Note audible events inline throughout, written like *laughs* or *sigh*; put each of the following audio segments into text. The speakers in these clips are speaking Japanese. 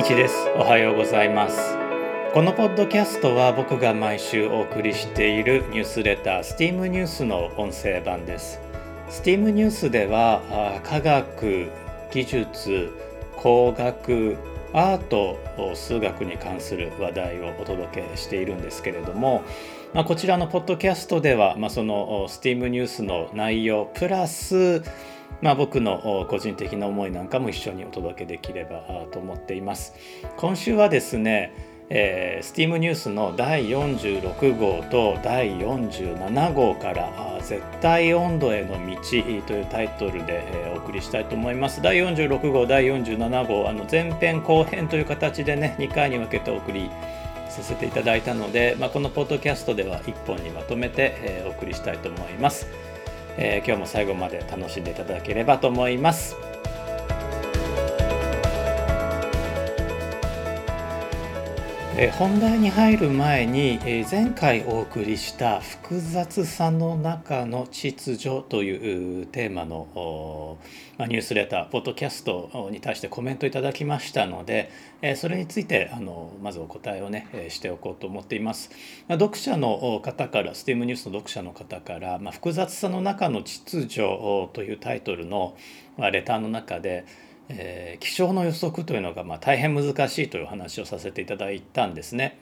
一です。おはようございます。このポッドキャストは僕が毎週お送りしているニュースレター STEAM ニュースの音声版です。STEAM ニュースでは科学技術工学アート数学に関する話題をお届けしているんですけれども、まあ、こちらのポッドキャストでは、まあ、その STEAM ニュースの内容プラスまあ、僕の個人的な思いなんかも一緒にお届けできればと思っています。今週はですね、えー、STEAM ニュースの第46号と第47号から「絶対温度への道」というタイトルで、お送りしたいと思います。第46号、第47号、あの前編後編という形でね、2回に分けてお送りさせていただいたので、まあ、このポッドキャストでは1本にまとめて、お送りしたいと思います。えー、今日も最後まで楽しんでいただければと思います。え本題に入る前に、え前回お送りした複雑さの中の秩序というテーマのニュースレターポッドキャストに対してコメントいただきましたので、えそれについてあのまずお答えをねしておこうと思っています。ま読者の方から STEAM ニュースの読者の方から、ま、複雑さの中の秩序というタイトルのレターの中でえー、気象の予測というのがまあ大変難しいという話をさせていただいたんですね。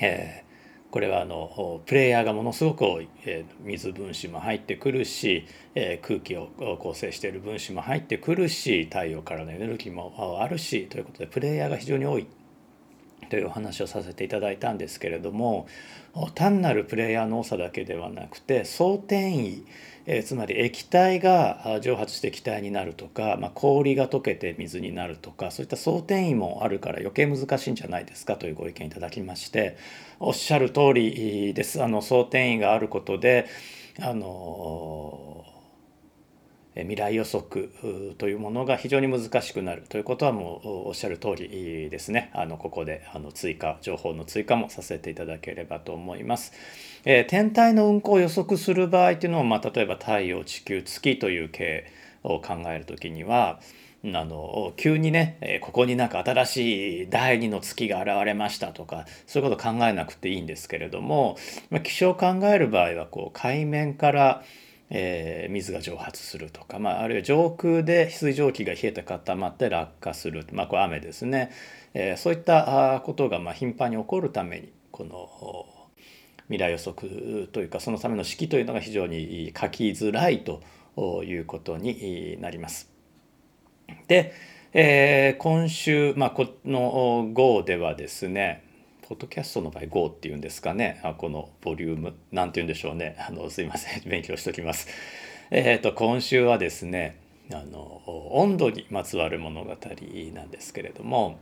えー、これはあのプレイヤーがものすごく多い、えー、水分子も入ってくるし、えー、空気を構成している分子も入ってくるし太陽からのエネルギーもあるしということでプレイヤーが非常に多いというお話をさせていただいたんですけれども単なるプレイヤーの多さだけではなくて総転移え、つまり液体が蒸発して気体になるとか、まあ、氷が溶けて水になるとかそういった総転移もあるから余計難しいんじゃないですかというご意見いただきましておっしゃる通りです。あの総転移があることであの未来予測というものが非常に難しくなるということはもうおっしゃる通りですねあのここであの追加情報の追加もさせていただければと思います。えー、天体の運行を予測する場合というのを、まあ、例えば太陽地球月という系を考える時にはあの急にね、えここになんか新しい第二の月が現れましたとかそういうこと考えなくていいんですけれども、ま、気象を考える場合はこう海面からえー、水が蒸発するとか、まあ、あるいは上空で水蒸気が冷えて固まって落下する、まあ、これ雨ですね、えー、そういったことがまあ頻繁に起こるためにこの未来予測というかそのための式というのが非常に書きづらいということになります。で、えー、今週、まあ、この号ではですねポッドキャストの場合 GO っていうんですかね。あこのボリューム。何て言うんでしょうね。*laughs* あのすいません。勉強しておきます。*laughs* えっ、ー、と今週はですねあの温度にまつわる物語なんですけれども。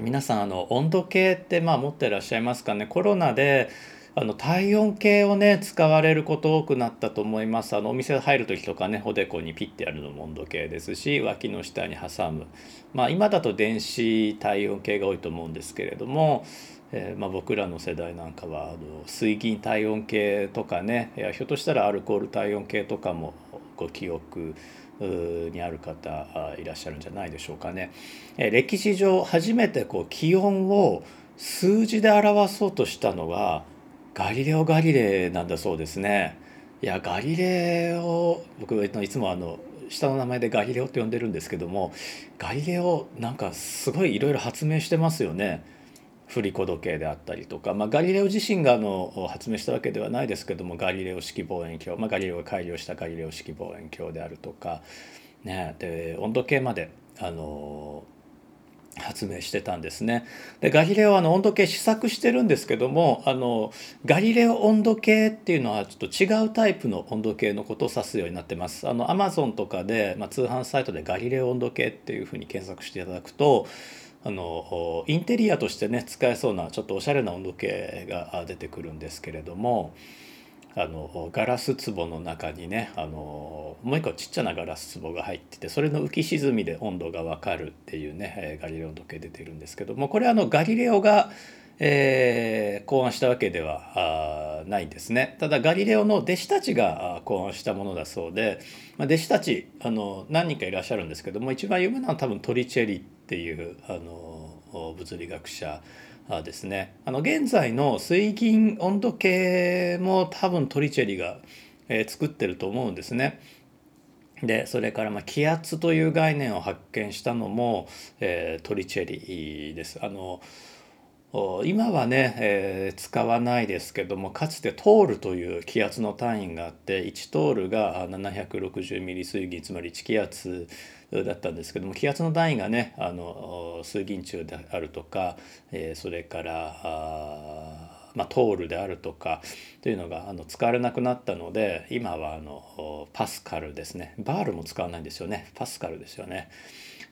皆さんあの温度計ってまあ持ってらっしゃいますかね？コロナであの体温計をね使われること多くなったと思いますあのお店入る時とかねおでこにピッてやるのも温度計ですし脇の下に挟むまあ今だと電子体温計が多いと思うんですけれども、えー、まあ、僕らの世代なんかはあの水銀体温計とかねいやひょっとしたらアルコール体温計とかもご記憶にある方いらっしゃるんじゃないでしょうかね。え歴史上初めてこう気温を数字で表そうとしたのがガリレオ・ガリレイなんだそうですね。いやガリレオ僕いつもあの下の名前でガリレオって呼んでるんですけどもガリレオなんかすごいいろいろ発明してますよね。振り子時計であったりとか、まあ、ガリレオ自身があの発明したわけではないですけどもガリレオ式望遠鏡、まあ、ガリレオが改良したガリレオ式望遠鏡であるとか、ね、で温度計まであの発明してたんですね。でガリレオはあの温度計試作してるんですけどもあのガリレオ温度計っていうのはちょっと違うタイプの温度計のことを指すようになってます。あのアマゾンとかで、まあ、通販サイトでガリレオ温度計っていうふうに検索していただくとあのインテリアとしてね使えそうなちょっとおしゃれな温度計が出てくるんですけれども。あのガラス壺の中にねあのもう一個ちっちゃなガラス壺が入っててそれの浮き沈みで温度が分かるっていうねガリレオの時計出てるんですけどもこれはあのガリレオが、えー、考案したわけではないんですね。ただガリレオの弟子たちが考案したものだそうで、まあ、弟子たちあの何人かいらっしゃるんですけども一番有名なのは多分トリチェリっていうあの物理学者ですねあの現在の水銀温度計も多分トリチェリが、作ってると思うんですね。でそれからま気圧という概念を発見したのも、えー、トリチェリです。あの今はね、えー、使わないですけどもかつてトールという気圧の単位があって1トールが760ミリ水銀つまり1気圧だったんですけども気圧の単位がねあの水銀柱であるとか、えー、それからあ、まあ、トールであるとかというのがあの使われなくなったので今はあのパスカルですねバールも使わないんですよねパスカルですよね。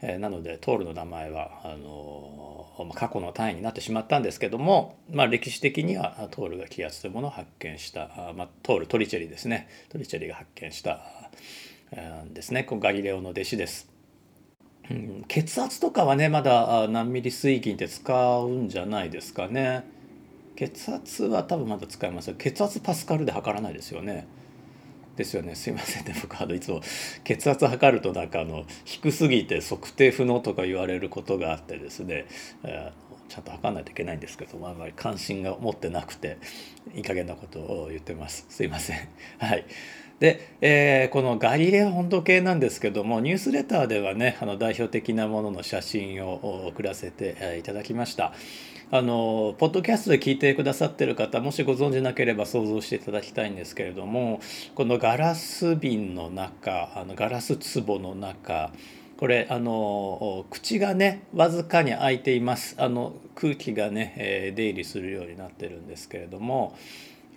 え、なのでトールの名前はあの過去の単位になってしまったんですけども、まあ、歴史的にはトールが気圧というものを発見したあ、まあ、トールトリチェリですねトリチェリが発見したんですねガリレオの弟子です。うん、血圧とかはねまだ何ミリ水銀って使うんじゃないですかね。血圧は多分まだ使います血圧パスカルで測らないですよね。ですよね。すいませんね僕あのいつも *laughs* 血圧測るとなんかあの低すぎて測定不能とか言われることがあってですね、えー、ちゃんと測らないといけないんですけどあんまり関心が持ってなくていい加減なことを言ってます。すいません。はい。で、えー、このガリレオ温度計なんですけどもニュースレターではねあの代表的なものの写真を送らせていただきました。あのポッドキャストで聞いてくださってる方もしご存じなければ想像していただきたいんですけれどもこのガラス瓶の中あのガラス壺の中これあの口がねわずかに開いています。あの空気がね、え、出入りするようになってるんですけれども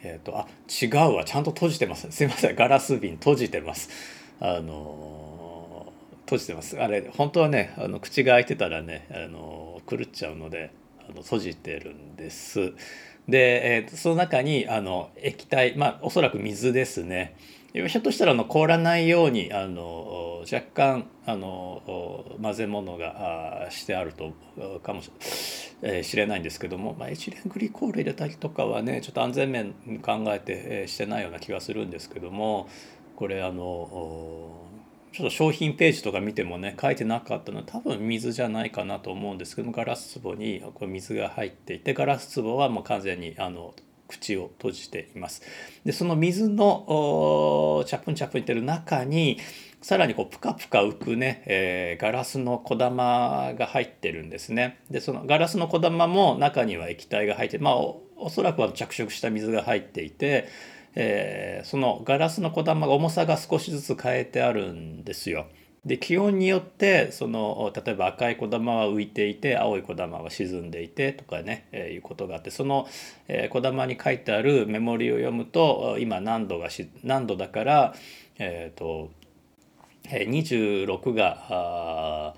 えーと、あ違うわ。ちゃんと閉じてます。すいません。ガラス瓶閉じてます。あの閉じてます。あれ本当はねあの口が開いてたらねあの狂っちゃうのであの閉じてるんです。で、えー、その中にあの液体まあおそらく水ですね。ひょっとしたらあの凍らないようにあの若干あの混ぜ物がしてあるとかもしれないんですけども、まあ、エチレングリコール入れたりとかはねちょっと安全面考えてしてないような気がするんですけどもこれあのちょっと商品ページとか見てもね書いてなかったのは多分水じゃないかなと思うんですけどもガラス壺にこれ水が入っていてガラス壺はもう完全にあの口を閉じています。でその水のチャプンチャプンいってる中にさらにこうプカプカ浮くね、えー、ガラスの小玉が入ってるんですね。でそのガラスの小玉も中には液体が入ってまあおおそらくは着色した水が入っていてえー、そのガラスの小玉が重さが少しずつ変えてあるんですよ。で気温によってその例えば赤い小玉は浮いていて青い小玉は沈んでいてとかね、えー、いうことがあってその、えー、小玉に書いてあるメモリを読むと今何度がし何度だから、えーとえー、26があ、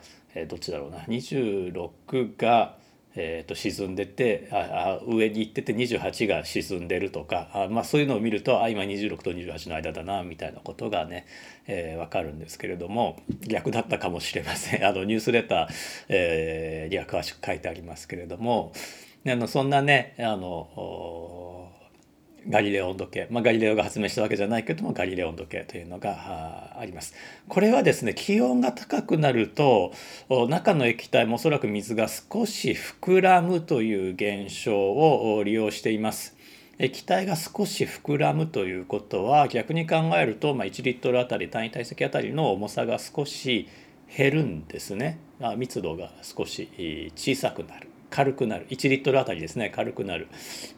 どっちだろうな。26がえー、と沈んでてあ上に行ってて28が沈んでるとかあ、まあ、そういうのを見るとあ今26と28の間だなみたいなことがね、えー、分かるんですけれども逆だったかもしれません。あのニュースレター、えー、には詳しく書いてありますけれどもあのそんなねあのガリレオ温度計、まあ、ガリレオが発明したわけじゃないけどもガリレオ温度計というのがあります。これはですね気温が高くなると中の液体もおそらく水が少し膨らむという現象を利用しています。液体が少し膨らむということは逆に考えると、まあ、1リットルあたり単位体積あたりの重さが少し減るんですね。密度が少し小さくなる。軽くなる。1リットルあたりですね。軽くなる。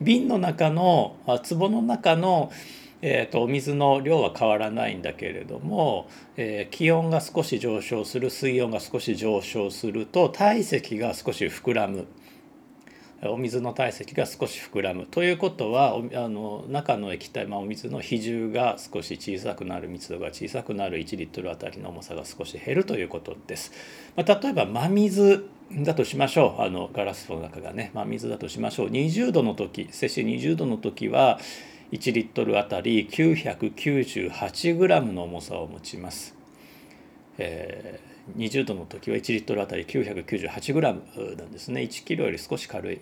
瓶の中の壺の中のえーと、お水の量は変わらないんだけれども、えー、気温が少し上昇する水温が少し上昇すると体積が少し膨らむ。お水の体積が少し膨らむということはあの中の液体、まあ、お水の比重が少し小さくなる密度が小さくなる1リットルあたりの重さが少し減るということです。まあ、例えば真水だとしましょうあのガラスの中がね真水だとしましょう20度の時摂氏20度の時は1リットルあたり 998g の重さを持ちます。えー20度の時は1リットルあたり 998g なんですね。1キロより少し軽い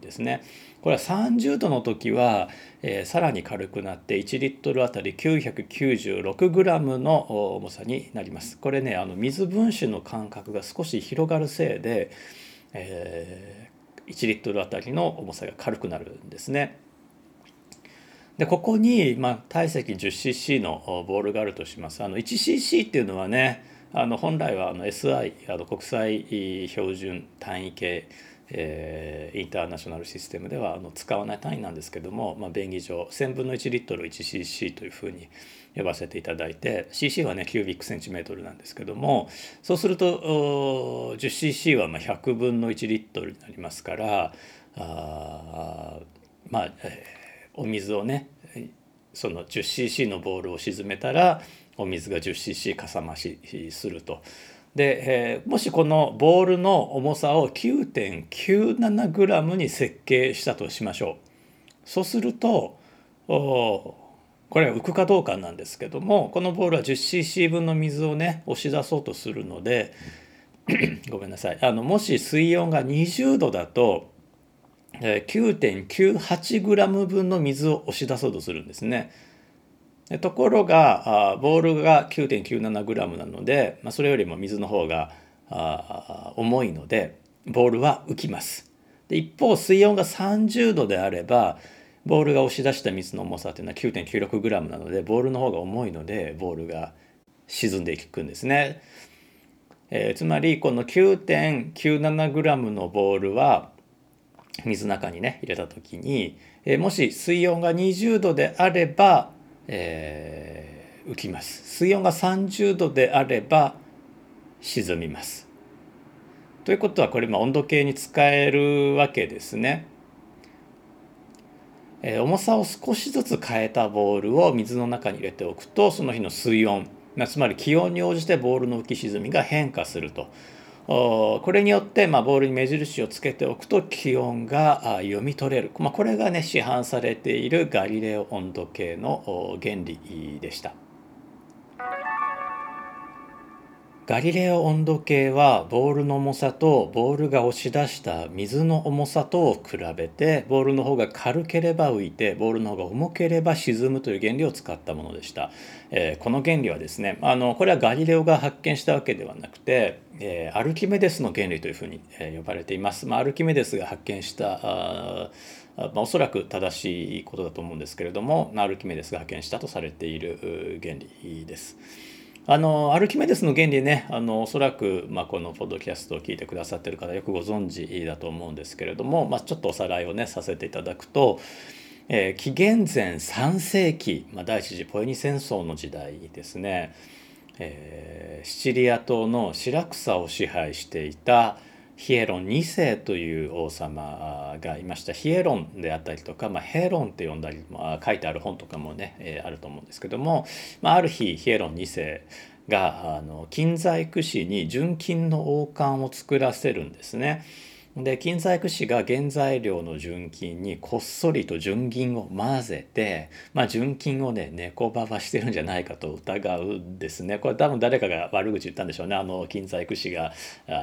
ですね。これは30度の時は、えー、さらに軽くなって1リットルあたり 996g の重さになります。これねあの水分子の間隔が少し広がるせいで、えー、1リットルあたりの重さが軽くなるんですね。でここに、まあ、体積 10cc のボールがあるとします。あの 1cc っていうのはねあの本来はあの SI あの国際標準単位系、えー、インターナショナルシステムではあの使わない単位なんですけども、まあ、便宜上1000分の1リットル 1cc というふうに呼ばせていただいて cc はねキュービックセンチメートルなんですけどもそうすると 10cc はまあ100分の1リットルになりますからあまあ、えーお水をねその 10cc のボールを沈めたらお水が 10cc かさ増しすると。で、えー、もしこのボールの重さを 9.97g に設計したとしましょう。そうするとこれは浮くかどうかなんですけどもこのボールは 10cc 分の水をね押し出そうとするので *coughs* ごめんなさいあのもし水温が20度だと 9.98g 分の水を押し出そうとするんですね。ところがボールが 9.97g なので、まあ、それよりも水の方が重いのでボールは浮きます。で一方水温が30度であればボールが押し出した水の重さというのは 9.96g なのでボールの方が重いのでボールが沈んでいくんですね。えー、つまりこの 9.97g のボールは水の中にね入れた時に、えー、もし水温が20度であれば、えー、浮きます水温が30度であれば沈みます。ということはこれ温度計に使えるわけですね。えー、重さを少しずつ変えたボールを水の中に入れておくとその日の水温つまり気温に応じてボールの浮き沈みが変化すると。これによって、まあ、ボールに目印をつけておくと気温が読み取れる、まあ、これがね市販されているガリレオ温度計の原理でした。ガリレオ温度計はボールの重さとボールが押し出した水の重さとを比べてボールの方が軽ければ浮いてボールの方が重ければ沈むという原理を使ったものでした、えー、この原理はですねあのこれはガリレオが発見したわけではなくて、えー、アルキメデスの原理というふうに、え呼ばれています、まあ、アルキメデスが発見したあまあ、おそらく正しいことだと思うんですけれどもアルキメデスが発見したとされている原理です。あのアルキメデスの原理ねあのおそらく、まあ、このポッドキャストを聞いてくださってる方よくご存知だと思うんですけれども、まあ、ちょっとおさらいをねさせていただくと、えー、紀元前3世紀、まあ、第一次ポエニ戦争の時代ですね、えー、シチリア島のシラクサを支配していたヒエロン2世という王様がいましたヒエロンであったりとか、まあ、ヘロンって呼んだり、まあ、書いてある本とかもね、えー、あると思うんですけども、まあ、ある日ヒエロン2世があの金細工師に純金の王冠を作らせるんですね。で金細工師が原材料の純金にこっそりと純銀を混ぜて、まあ、純金をね猫ばばしてるんじゃないかと疑うんですねこれ多分誰かが悪口言ったんでしょうねあの金細工師が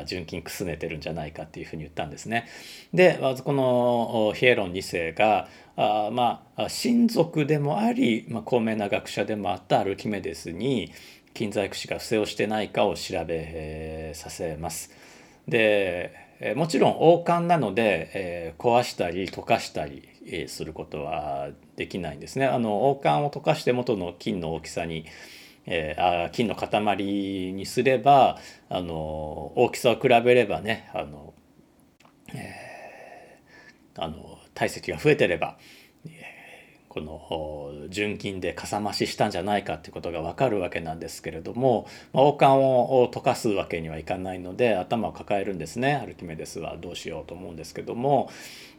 純金くすねてるんじゃないかっていうふうに言ったんですね。でまずこのヒエロン2世があまあ親族でもあり、まあ、高名な学者でもあったアルキメデスに金細工師が不正をしてないかを調べさせます。でえもちろん王冠なので、えー、壊したり溶かしたりすることはできないんですね。あの王冠を溶かして元の金の大きさに、えー、あ金の塊にすればあの大きさを比べればねあの、えー、あの体積が増えてれば、この純金でかさ増ししたんじゃないかっていうことが分かるわけなんですけれども、まあ、王冠を溶かすわけにはいかないので頭を抱えるんですね。アルキメデスはどうしようと思うんですけども。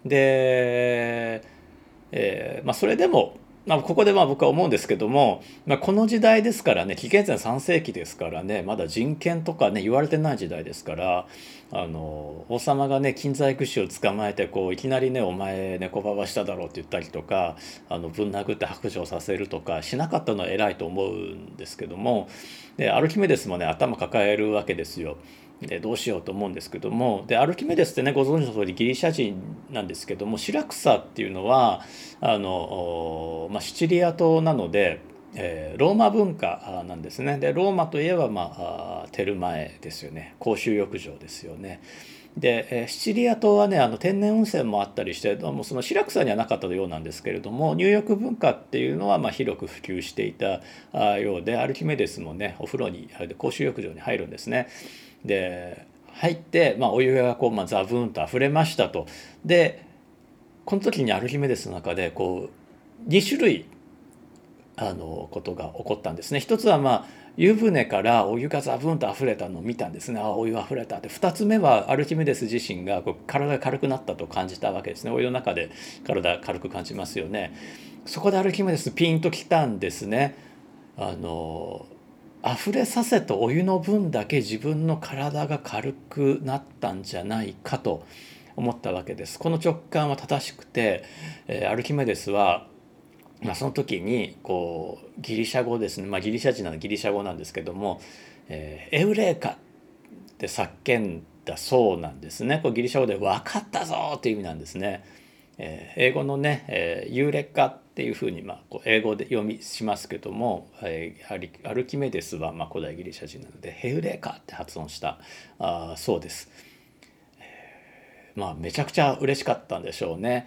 で、えーまあ、それでもまあ、ここでまあ僕は思うんですけども、まあ、この時代ですからね紀元前3世紀ですからねまだ人権とかね言われてない時代ですからあの王様がね金細工師を捕まえてこういきなりね「お前猫ばばしただろ」って言ったりとかあのぶん殴って白状させるとかしなかったのは偉いと思うんですけどもでアルキメデスもね頭抱えるわけですよ。でどうしようと思うんですけどもでアルキメデスってねご存知の通りギリシャ人なんですけどもシラクサっていうのはあの、まあ、シチリア島なので、えー、ローマ文化なんですねでローマといえば、まあ、テルマエですよね公衆浴場ですよね。で、シチリア島はねあの天然温泉もあったりしてもうそのシラクサにはなかったようなんですけれども入浴文化っていうのはまあ広く普及していたようでアルキメデスもねお風呂に公衆浴場に入るんですね。で入って、まあ、お湯がこう、まあ、ザブーンと溢れましたと。でこの時にアルヒメデスの中でこう2種類あのことが起こったんですね。一つはまあ湯船からお湯がザブンと溢れたのを見たんですね。あお湯溢れたって。2つ目はアルキメデス自身がこう体が軽くなったと感じたわけですね。お湯の中で体軽く感じますよね。そこでアルキメデスピンときたんですね。あの溢れさせたお湯の分だけ自分の体が軽くなったんじゃないかと思ったわけです。この直感は正しくて、えー、アルキメデスは、まあ、その時にこうギリシャ語ですね、まあ、ギリシャ人なのギリシャ語なんですけども「えー、エウレーカ」って叫んだそうなんですね。こうギリシャ語で「分かったぞ!」っていう意味なんですね。えー、英語のね、えー、ユーレカっていうふうに、まあ、こう英語で読みしますけども、えー、アルキメデスは、まあ、古代ギリシャ人なのでヘウレーカって発音したあそうです。えー、まあめちゃくちゃ嬉しかったんでしょうね。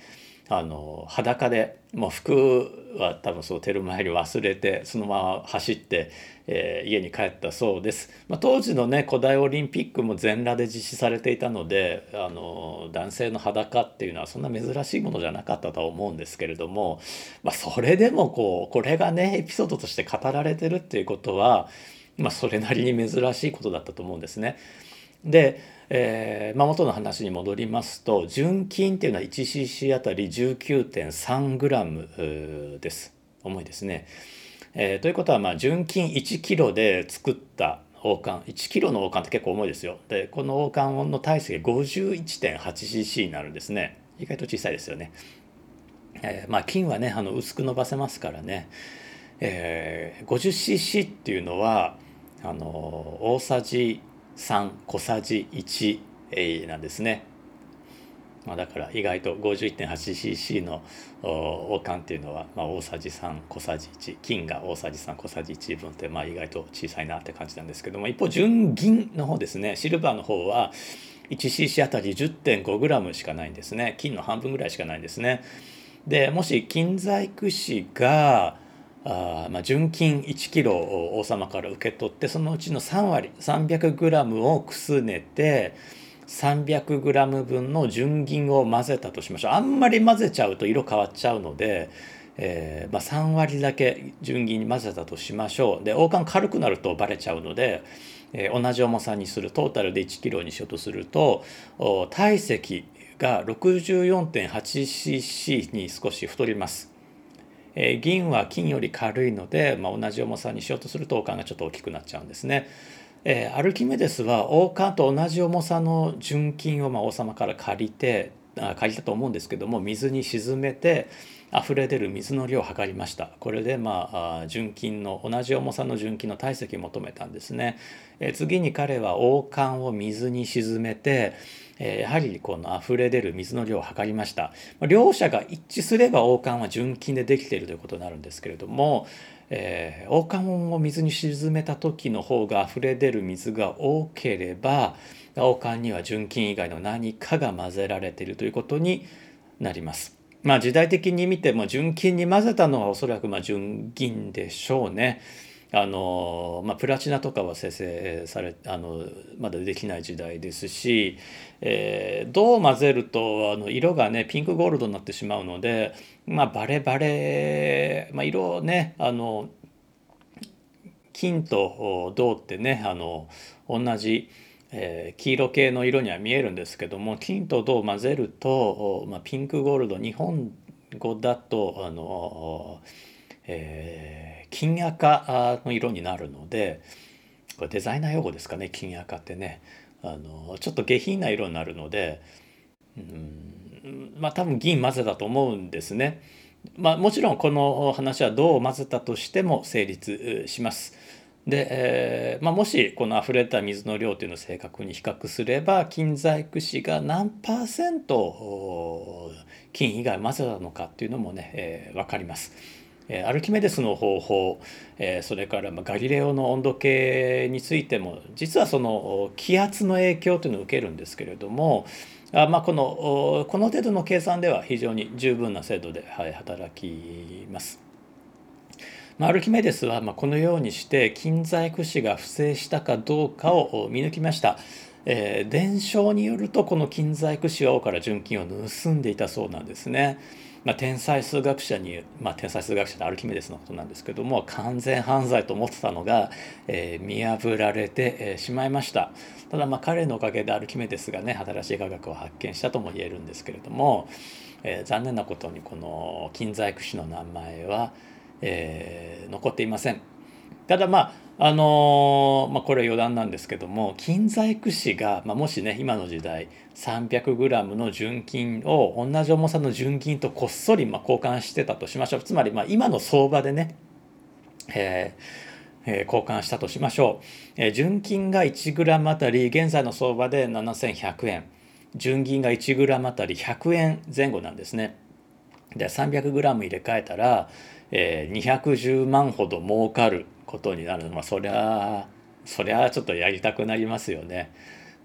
あの裸でもう服は多分そうテルマエに忘れてそのまま走って、えー、家に帰ったそうです、まあ、当時のね古代オリンピックも全裸で実施されていたのであの男性の裸っていうのはそんな珍しいものじゃなかったとは思うんですけれども、まあ、それでもこうこれがねエピソードとして語られてるっていうことは、まあ、それなりに珍しいことだったと思うんですね。でえーまあ、元の話に戻りますと純金っていうのは 1cc あたり 19.3g です重いですね。えー、ということはまあ純金1キロで作った王冠1キロの王冠って結構重いですよ。でこの王冠の体積 51.8cc になるんですね。意外と小さいですよね。えー、まあ金はねあの薄く伸ばせますからね。えー、50cc っていうのはあの大さじ3小さじ1なんですね。まあ、だから意外と 51.8cc の王冠っていうのは、まあ、大さじ3小さじ1金が大さじ3小さじ1分って、まあ、意外と小さいなって感じなんですけども一方純銀の方ですねシルバーの方は 1cc あたり 10.5g しかないんですね金の半分ぐらいしかないんですね。でもし金細工師があまあ、純金1キロを王様から受け取ってそのうちの3割 300g をくすねて 300g 分の純銀を混ぜたとしましょうあんまり混ぜちゃうと色変わっちゃうので、えーまあ、3割だけ純銀に混ぜたとしましょうで王冠軽くなるとバレちゃうので、えー、同じ重さにするトータルで1キロにしようとすると体積が 64.8cc に少し太ります。えー、銀は金より軽いので、まあ、同じ重さにしようとすると王冠がちょっと大きくなっちゃうんですね。えー、アルキメデスは王冠と同じ重さの純金をまあ王様から借りてあ借りたと思うんですけども水に沈めて溢れ出る水の量を測りましたこれでまあ純金の同じ重さの純金の体積を求めたんですね、えー、次に彼は王冠を水に沈めてえやはりこの溢れ出る水の量を測りました両者が一致すれば王冠は純金でできているということになるんですけれども、えー、王冠を水に沈めた時の方が溢れ出る水が多ければ王冠には純金以外の何かが混ぜられているということになります。まあ時代的に見ても純金に混ぜたのはおそらくま純銀でしょうね。あのまあ、プラチナとかは生成されあのまだできない時代ですし、えー、銅を混ぜるとあの色がねピンクゴールドになってしまうので、まあ、バレバレ、まあ、色ねあの金と銅ってねあの同じ、えー、黄色系の色には見えるんですけども金と銅を混ぜると、まあ、ピンクゴールド日本語だとあのえー、金赤の色になるのでこれデザイナー用語ですかね金赤ってね。あのちょっと下品な色になるのでうんまあ多分銀混ぜたと思うんですね。まあ、もちろんこの話はどう混ぜたとしても成立します。で、えーまあ、もしこの溢れた水の量というのを正確に比較すれば金細工師が何パーセント金以外混ぜたのかっていうのもね、えー、分かります。アルキメデスの方法それからガリレオの温度計についても実はその気圧の影響というのを受けるんですけれどもあまあ、このこの程度の計算では非常に十分な精度で、はい、働きます。まあ、アルキメデスはまこのようにして金細工師が不正したかどうかを見抜きました。えー、伝承によるとこの金細工師は王から純金を盗んでいたそうなんですね。まあ、天才数学者に、まあ、天才数学者でアルキメデスのことなんですけども完全犯罪と思ってたのが、えー、見破られて、えー、しまいました。ただまあ彼のおかげでアルキメデスがね新しい科学を発見したとも言えるんですけれども、えー、残念なことにこの金細工師の名前は、え、残っていません。ただまああのまあ、これは余談なんですけども金細工師が、まあ、もしね今の時代 300g の純金を同じ重さの純金とこっそりま交換してたとしましょう。つまりま今の相場でね、えーえー、交換したとしましょう、えー、純金が 1g あたり現在の相場で7100円。純銀が 1g あたり100円前後なんですね。で 300g 入れ替えたら、えー、210万ほど儲かることになるのはそりゃそりゃちょっとやりたくなりますよね。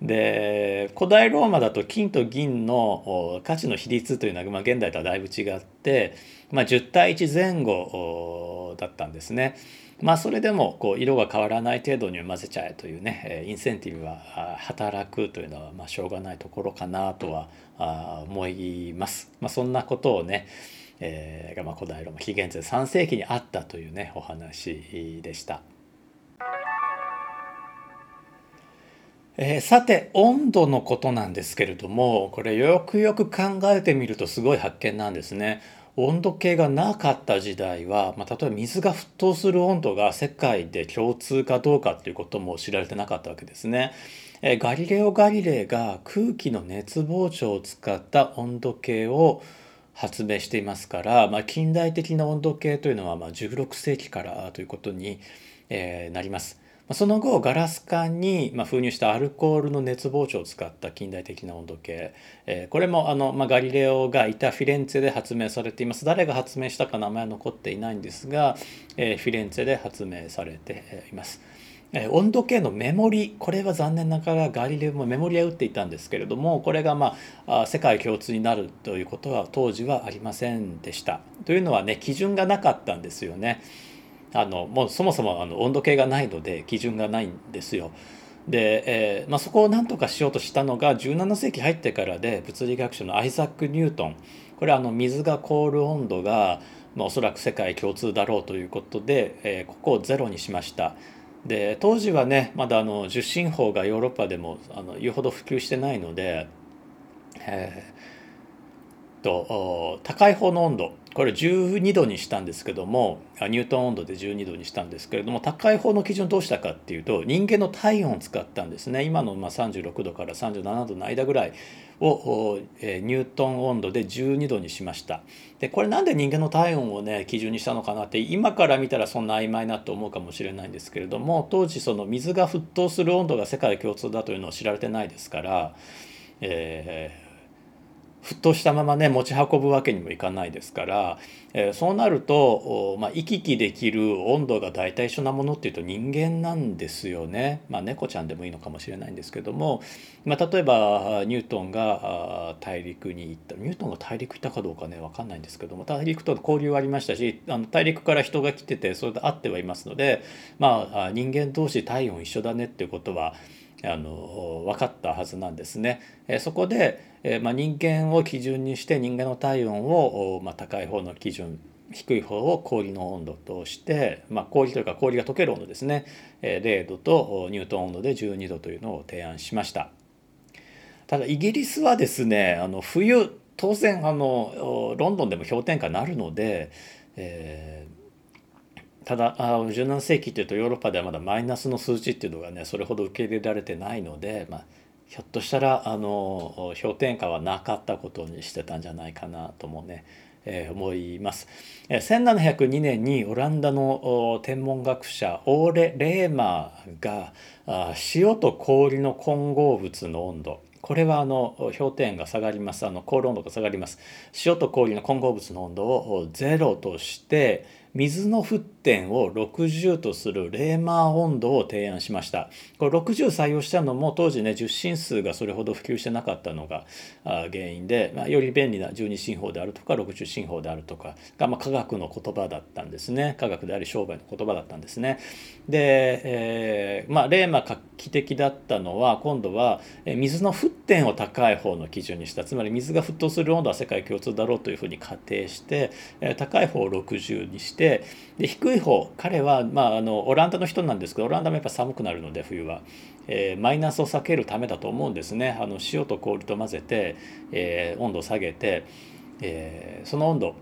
で古代ローマだと金と銀の価値の比率というのは、まあ、現代とはだいぶ違って、まあ、10対1前後だったんですね。まあそれでもこう色が変わらない程度に混ぜちゃえというねインセンティブは働くというのはまあしょうがないところかなとは思います。まあ、そんなことをねえー、まあ古代ローマ紀元前3世紀にあったというねお話でした。えー、さて温度のことなんですけれどもこれよくよく考えてみるとすごい発見なんですね。温度計がなかった時代は、まあ、例えば水が沸騰する温度が世界で共通かどうかっていうことも知られてなかったわけですね。えガリレオ・ガリレイが空気の熱膨張を使った温度計を発明していますから、まあ、近代的な温度計というのはま16世紀からということに、えなります。その後ガラス管に封入したアルコールの熱膨張を使った近代的な温度計これもあの、まあ、ガリレオがいたフィレンツェで発明されています誰が発明したか名前は残っていないんですがフィレンツェで発明されています。温度計のメモリこれは残念ながらガリレオもメモリは打っていたんですけれどもこれがまあ世界共通になるということは当時はありませんでした。というのはね基準がなかったんですよね。あのもうそもそもあの温度計がないので基準がないんですよ。で、えーまあ、そこを何とかしようとしたのが17世紀入ってからで物理学者のアイザック・ニュートンこれはあの水が凍る温度が、まあ、おそらく世界共通だろうということで、えー、ここをゼロにしました。で当時はねまだあの受信法がヨーロッパでもあの言うほど普及してないので、え、と高い方の温度。これ12度にしたんですけどもニュートン温度で12度にしたんですけれども高い方の基準どうしたかっていうと人間の体温を使ったんですね。今のまあ36度から37度の間ぐらいを、えニュートン温度で12度にしました。でこれなんで人間の体温をね基準にしたのかなって今から見たらそんな曖昧なと思うかもしれないんですけれども当時その水が沸騰する温度が世界共通だというのは知られてないですから、えー沸騰したままね持ち運ぶわけにもいかないですから、えー、そうなると、まあ、行き来できる温度が大体一緒なものっていうと人間なんですよね。まあ、猫ちゃんでもいいのかもしれないんですけども、まあ、例えばニュートンが大陸に行った。ニュートンが大陸行ったかどうかね分かんないんですけども。大陸と交流ありましたしあの大陸から人が来ててそれで会ってはいますので、まあ、人間同士体温一緒だねっていうことはあの分かったはずなんですね。えそこで、えまあ、人間を基準にして人間の体温を、まあ、高い方の基準低い方を氷の温度として、まあ、氷というか氷が溶ける温度ですねえ0度とニュートン温度で12度というのを提案しましたただイギリスはですねあの冬当然あのロンドンでも氷点下になるので、えーただあ17世紀っていうとヨーロッパではまだマイナスの数値っていうのがねそれほど受け入れられてないので、まあ、ひょっとしたらあの氷点下はなかったことにしてたんじゃないかなともね、えー、思います。1702年にオランダの天文学者オーレ・レーマーがあ塩と氷の混合物の温度。これはあの氷点が下がります。あの高温度が下がります。塩と氷の混合物の温度を0として水の沸点を60とするレーマー温度を提案しました。これ60採用したのも当時ね10進数がそれほど普及してなかったのが原因で、まあ、より便利な12進法であるとか60進法であるとかが、まあ、科学の言葉だったんですね。科学であり商売の言葉だったんですね。で、えー、まあレーマー画期的だったのは今度は水の沸点を高い方の基準にした。つまり水が沸騰する温度は世界共通だろうというふうに仮定して高い方を60にしてで低い方彼は、まあ、あのオランダの人なんですけどオランダもやっぱ寒くなるので冬は、えー、マイナスを避けるためだと思うんですねあの塩と氷と混ぜて、えー、温度を下げて、えー、その温度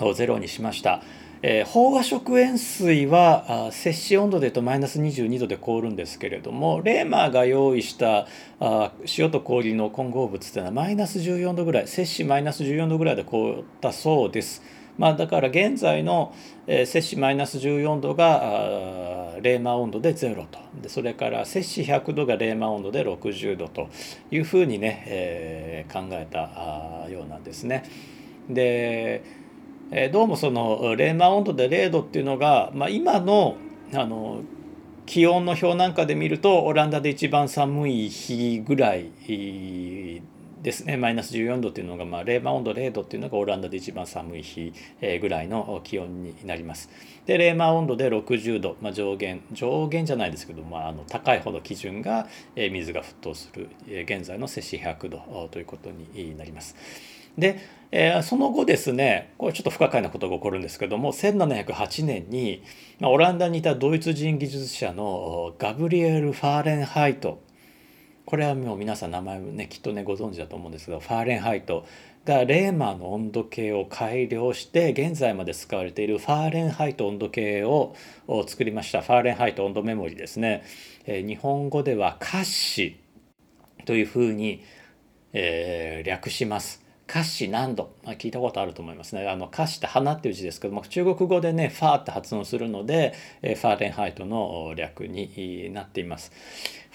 をゼロにしました。えー、飽和食塩水は摂氏温度でいうとマイナス22度で凍るんですけれどもレーマーが用意したあ塩と氷の混合物というのはマイナス14度ぐらい摂氏マイナス14度ぐらいで凍ったそうです。まあ、だから現在の、摂氏マイナス14度がレーマー温度で0とでそれから摂氏100度がレーマー温度で60度というふうにね、えー、考えたようなんですね。で、どうもそのレーマー温度で0度っていうのが、まあ、今のあの気温の表なんかで見るとオランダで一番寒い日ぐらいですねマイナス14度っていうのが、まあ、レーマ温度0度っていうのがオランダで一番寒い日ぐらいの気温になります。でレーマ温度で60度、まあ、上限上限じゃないですけど、まあ、あの高いほど基準が水が沸騰する現在の摂氏100度ということになります。で、えー、その後ですねこれちょっと不可解なことが起こるんですけども1708年に、まあ、オランダにいたドイツ人技術者のガブリエル・ファーレンハイトこれはもう皆さん名前もねきっとねご存知だと思うんですけどファーレンハイトがレーマーの温度計を改良して現在まで使われているファーレンハイト温度計を作りましたファーレンハイト温度目盛りですね、えー、日本語ではカッシというふうに、えー、略します華氏何度、まあ、聞いたことあると思いますね。あの華氏って華っていう字ですけども中国語でねファーって発音するのでファーレンハイトの略になっています。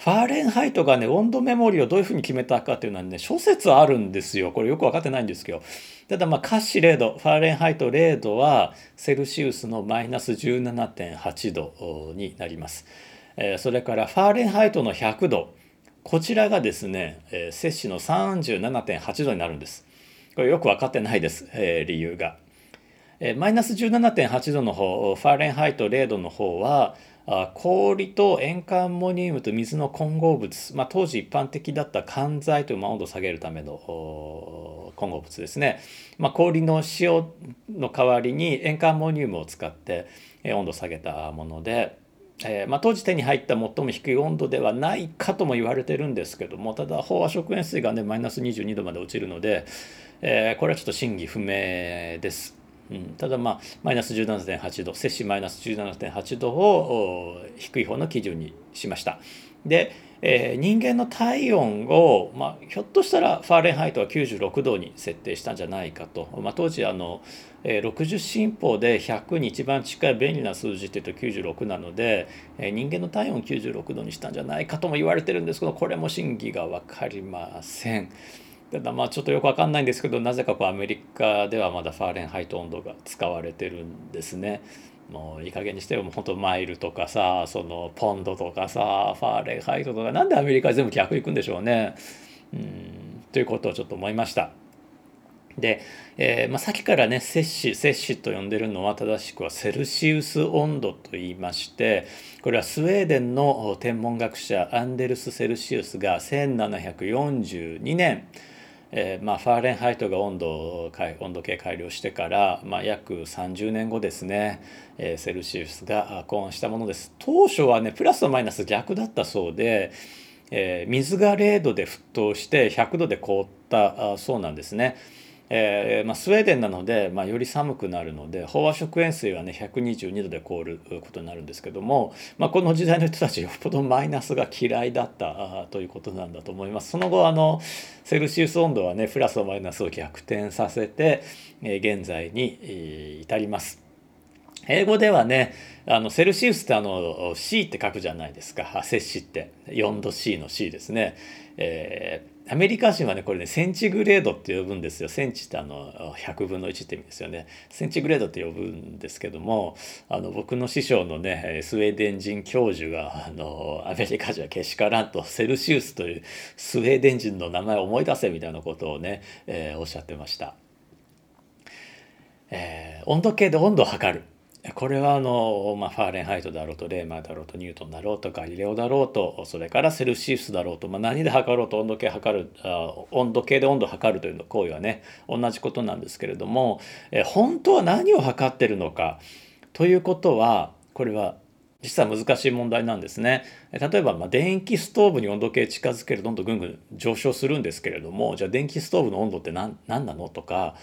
ファーレンハイトがね温度目盛りをどういうふうに決めたかっていうのはね諸説あるんですよ。これよく分かってないんですけど。ただまあ華氏0度ファーレンハイト0度はセルシウスのマイナス17.8度になります。えそれからファーレンハイトの100度こちらがですね、え摂氏の37.8度になるんです。これよく分かってないです、えー、理由が。マイナス17.8度の方ファーレンハイト0度の方は氷と塩化アンモニウムと水の混合物、まあ、当時一般的だった寒剤という、温度を下げるための混合物ですね、まあ、氷の塩の代わりに塩化アンモニウムを使って、温度を下げたもので。えーま、当時手に入った最も低い温度ではないかとも言われてるんですけどもただ飽和食塩水がねマイナス22度まで落ちるので、えー、これはちょっと真偽不明です。うん、ただまあマイナス17.8度摂氏マイナス17.8度を低い方の基準にしました。で、えー、人間の体温を、まあ、ひょっとしたらファーレンハイトは96度に設定したんじゃないかと、まあ、当時あの、えー、60進法で100に一番近い便利な数字っていうと96なので、えー、人間の体温96度にしたんじゃないかとも言われてるんですけどこれも真偽が分かりません。ただまあちょっとよくわかんないんですけどなぜかこうアメリカではまだファーレンハイト温度が使われてるんですね。もういい加減にしても本当マイルとかさそのポンドとかさファーレンハイトとかなんでアメリカ全部逆いくんでしょうね。うんということをちょっと思いました。で、えーまあ、さっきからね摂氏摂氏と呼んでるのは正しくはセルシウス温度と言いましてこれはスウェーデンの天文学者アンデルス・セルシウスが1742年えー、まあ、ファーレンハイトが温度温度計改良してから、まあ、約30年後ですね、えー、セルシウスが考案したものです当初はねプラスとマイナス逆だったそうで、えー、水が0度で沸騰して100度で凍ったそうなんですね。えー、まあ、スウェーデンなので、まあ、より寒くなるので飽和食塩水はね122度で凍ることになるんですけども、まあ、この時代の人たちよっぽどマイナスが嫌いだったということなんだと思います。その後あのセルシウス温度はねプラスとマイナスを逆転させて、えー、現在に、えー、至ります。英語ではねあのセルシウスってあの C って書くじゃないですか摂氏って4度 C の C ですね、えー、アメリカ人はねこれねセンチグレードって呼ぶんですよ。センチってあの100分の1って意味ですよね。センチグレードって呼ぶんですけどもあの僕の師匠のねスウェーデン人教授があのアメリカ人はけしからんとセルシウスというスウェーデン人の名前を思い出せみたいなことをね、えー、おっしゃってました。えー、温度計で温度を測る。これはあの、まあ、ファーレンハイトだろうとレーマーだろうとニュートンだろうとガリレオだろうとそれからセルシウスだろうと、まあ、何で測ろうと温度計測るあ温度計で温度を測るというの行為はね同じことなんですけれどもえ本当は何を測ってるのかということはこれは実は難しい問題なんですね。例えば、まあ、電気ストーブに温度計近づけるとどんどんぐんぐん上昇するんですけれどもじゃあ電気ストーブの温度って何何なのとか、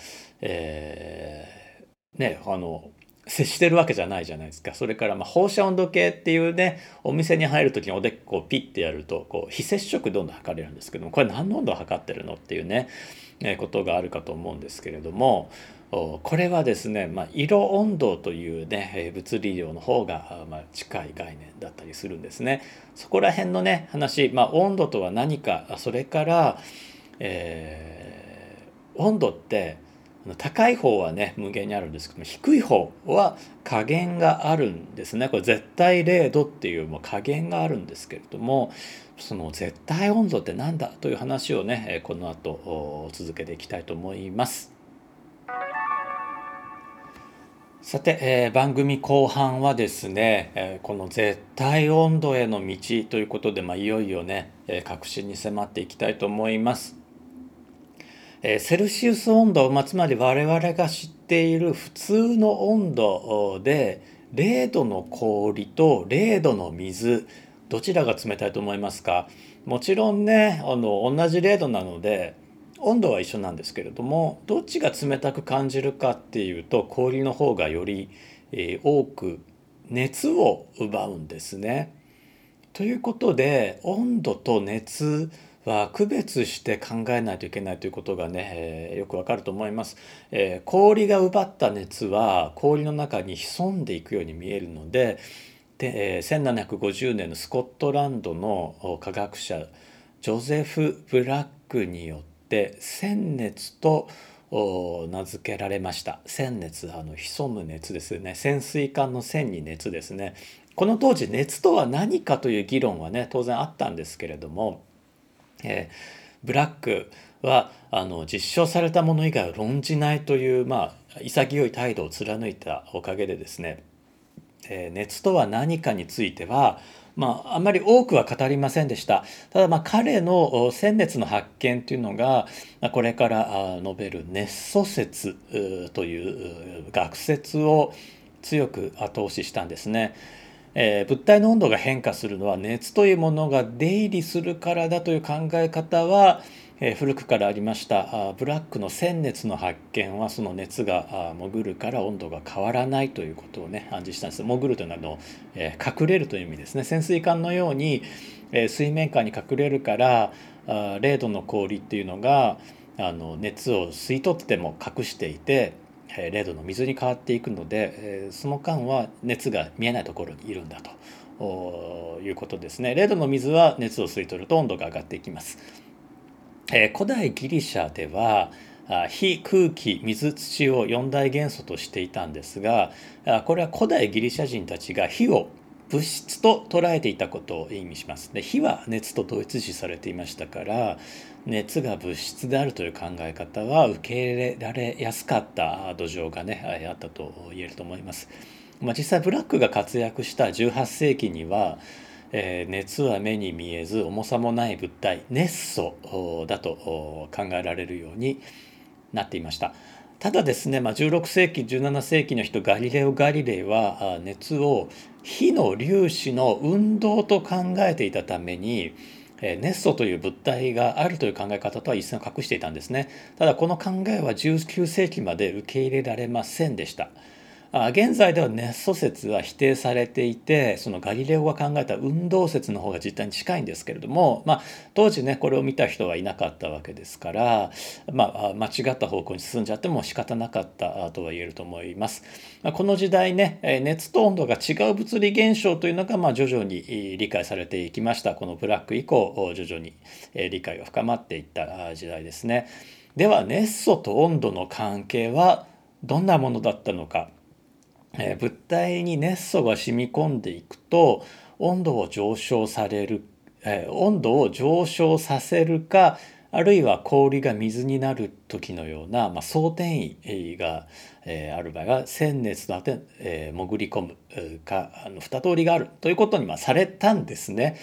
えー、ねあの接してるわけじゃないじゃないですかそれからま放射温度計っていうねお店に入る時におでこをピッてやるとこう非接触どんどん測れるんですけどもこれ何の温度測ってるのっていうね、えことがあるかと思うんですけれどもこれはですね、まあ、色温度というね物理量の方がま近い概念だったりするんですね。そこら辺のね話、まあ、温度とは何かそれから、えー、温度って高い方はね無限にあるんですけども低い方は加減があるんですねこれ絶対0度っていうもう加減があるんですけれどもその絶対温度って何だという話をねこの後続けていきたいと思います。さて、えー、番組後半はですね、えー、この絶対温度への道ということで、まあ、いよいよね、えー、確信に迫っていきたいと思います。えセルシウス温度、まあ、つまり我々が知っている普通の温度で0度の氷と0度の水どちらが冷たいと思いますか？もちろんねあの同じ0度なので温度は一緒なんですけれどもどっちが冷たく感じるかっていうと氷の方がより、え、多く熱を奪うんですね。ということで温度と熱は区別して考えないといけないということがね、えー、よくわかると思います、えー、氷が奪った熱は氷の中に潜んでいくように見えるのでで、えー、1750年のスコットランドの科学者ジョゼフ・ブラックによって鮮熱と名付けられました。鮮熱あの潜む熱ですね。潜水艦の線に熱ですね。この当時熱とは何かという議論はね当然あったんですけれどもえー、ブラックはあの実証されたもの以外を論じないという、まあ、潔い態度を貫いたおかげでですね、えー、熱とは何かについてはまあ、あまり多くは語りませんでした。ただまあ彼の鮮熱の発見というのがこれから述べる熱素説という学説を強く後押ししたんですね。えー、物体の温度が変化するのは熱というものが出入りするからだという考え方は、えー、古くからありました。あブラックの鮮熱の発見はその熱が潜るから温度が変わらないということをね暗示したんです。潜るというのはの、えー、隠れるという意味ですね。潜水艦のように、えー、水面下に隠れるからあ0度の氷っていうのがあの熱を吸い取っても隠していて0度の水に変わっていくのでその間は熱が見えないところにいるんだということですね0度の水は熱を吸い取ると温度が上がっていきます。古代ギリシャでは火空気水土を四大元素としていたんですがこれは古代ギリシャ人たちが火を物質と捉えていたことを意味します。で火は熱と同一視されていましたから熱が物質であるという考え方は受け入れられやすかった土壌がねあったと言えると思います。まあ、実際ブラックが活躍した18世紀には、えー、熱は目に見えず重さもない物体熱素だと考えられるようになっていました。ただですね、まあ、16世紀17世紀の人ガリレオ・ガリレイは熱を火の粒子の運動と考えていたためにネッ素という物体があるという考え方とは一線を画していたんですね。ただこの考えは19世紀まで受け入れられませんでした。現在では熱素説は否定されていてそのガリレオが考えた運動説の方が実態に近いんですけれども、まあ、当時ねこれを見た人はいなかったわけですから、まあ、間違った方向に進んじゃっても仕方なかったとは言えると思います。この時代ね熱と温度が違う物理現象というのがまあ徐々に理解されていきましたこのブラック以降徐々に理解が深まっていった時代ですね。では熱素と温度の関係はどんなものだったのか。え物体に熱素が染み込んでいくと温度を上昇される、え温度を上昇させるかあるいは氷が水になる時のような、まあ、装填位が、えー、ある場合は鮮熱のあて、えー、潜り込むかあの2通りがあるということに、まあ、されたんですね。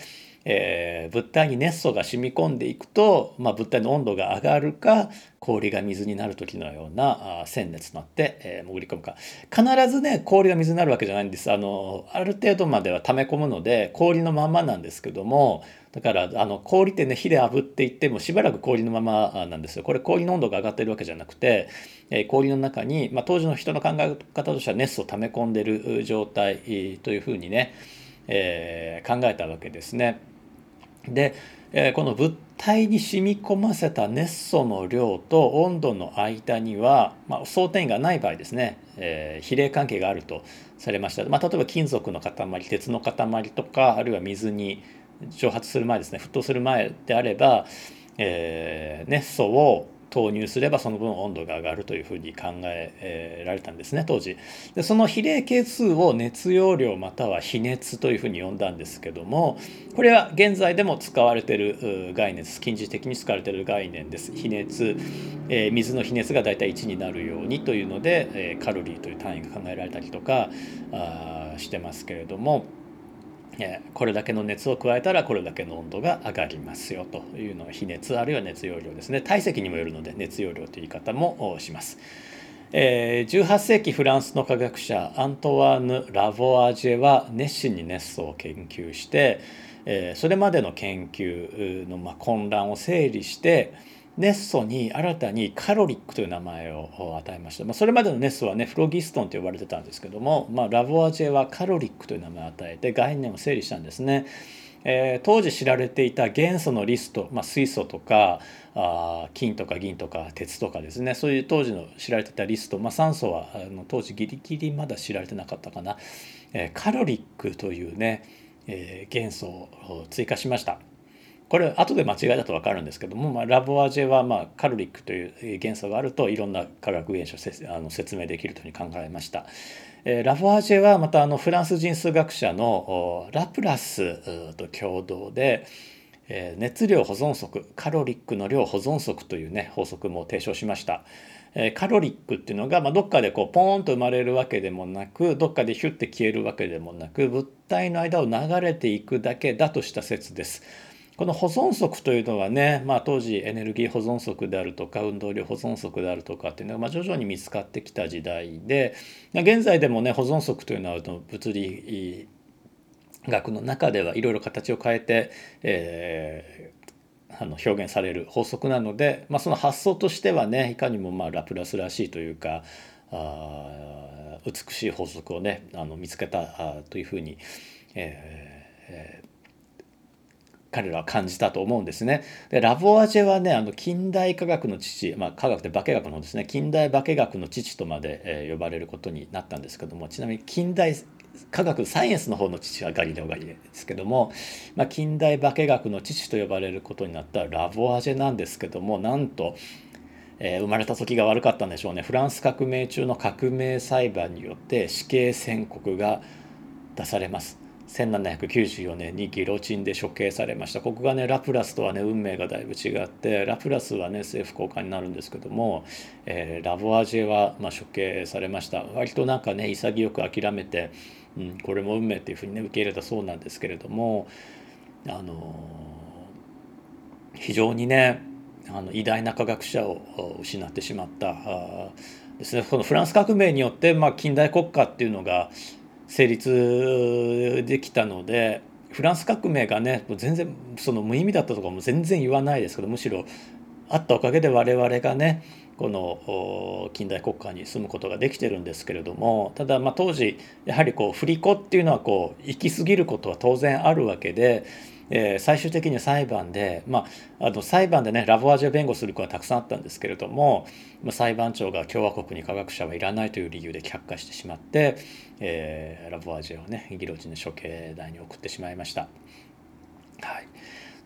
えー、物体に熱素が染み込んでいくと、まあ、物体の温度が上がるか氷が水になる時のようなあ鮮熱となって、えー、潜り込むか。必ずね氷が水になるわけじゃないんです。あのある程度までは溜め込むので氷のままなんですけどもだからあの氷ってね火で炙っていってもしばらく氷のままなんですよ。これ氷の温度が上がってるわけじゃなくて、えー、氷の中に、まあ、当時の人の考え方としては熱素を溜め込んでる状態というふうにね、えー、考えたわけですね。で、えこの物体に染み込ませた熱素の量と温度の間には、まあ、相点がない場合ですね、えー、比例関係があるとされました、まあ、例えば金属の塊鉄の塊とかあるいは水に蒸発する前ですね沸騰する前であれば、えー、熱素を投入すればその分温度が上がるというふうに考えられたんですね当時。でその比例係数を熱容量または比熱というふうに呼んだんですけどもこれは現在でも使われている概念です。近似的に使われている概念です。比熱、えー、水の比熱がだいたい1になるようにというので、えー、カロリーという単位が考えられたりとかあしてますけれどもこれだけの熱を加えたらこれだけの温度が上がりますよというのが比熱あるいは熱容量ですね体積にもよるので熱容量という言い方もします。18世紀フランスの科学者アントワーヌ・ラボアジェは熱心に熱素を研究してそれまでの研究の混乱を整理して熱素に新たにカロリックという名前を与えました、まあ、それまでの熱素はねフロギストンと呼ばれてたんですけども、まあ、ラボアジェはカロリックという名前を与えて概念を整理したんですね。えー、当時知られていた元素のリスト、まあ、水素とかあ金とか銀とか鉄とかですねそういう当時の知られてたリスト、まあ、酸素はあの当時ギリギリまだ知られてなかったかな、えー、カロリックというね、えー、元素を追加しました。これ後で間違いだと分かるんですけども、まあ、ラボアジェはまあカロリックという元素があるといろんな化学現象をあの説明できるというふうに考えました。え、ラボアジェはまたあのフランス人数学者のラプラスと共同で、え、熱量保存則カロリックの量保存則というね法則も提唱しました。えカロリックっていうのが、まあ、どっかでこうポーンと生まれるわけでもなくどっかでヒュッて消えるわけでもなく物体の間を流れていくだけだとした説です。この保存則というのはね、まあ、当時エネルギー保存則であるとか運動量保存則であるとかっていうのが、まあ、徐々に見つかってきた時代で現在でもね保存則というのは物理学の中ではいろいろ形を変えて、えー、あの表現される法則なので、まあ、その発想としてはねいかにもまあラプラスらしいというかあ美しい法則をねあの見つけたというふうに、えー、彼らは感じたと思うんですね。でラボアジェはねあの近代科学の父、まあ、科学って化学のですね近代化学の父とまで、えー、呼ばれることになったんですけどもちなみに近代科学サイエンスの方の父はガリレオ・ガリレイですけども、まあ、近代化学の父と呼ばれることになったラボアジェなんですけどもなんと、えー、生まれた時が悪かったんでしょうねフランス革命中の革命裁判によって死刑宣告が出されます。1794年にギロチンで処刑されました。ここがねラプラスとはね運命がだいぶ違ってラプラスはね政府高官になるんですけども、えー、ラボアジェは、まあ、処刑されました。割となんかね潔く諦めて、うん、これも運命っていうふうにね受け入れたそうなんですけれどもあのー、非常にねあの偉大な科学者を失ってしまった。ですねこのフランス革命によって、まあ、近代国家っていうのが成立できたのでフランス革命がね全然その無意味だったとかも全然言わないですけどむしろあったおかげで我々がねこの近代国家に住むことができてるんですけれどもただま当時やはりこう振り子っていうのはこう行き過ぎることは当然あるわけで、えー、最終的に裁判で、まあ、あの裁判でねラボアジュ弁護する子はたくさんあったんですけれども、裁判長が共和国に科学者はいらないという理由で却下してしまって、えー、ラボアジェをねギロチンの処刑台に送ってしまいました。はい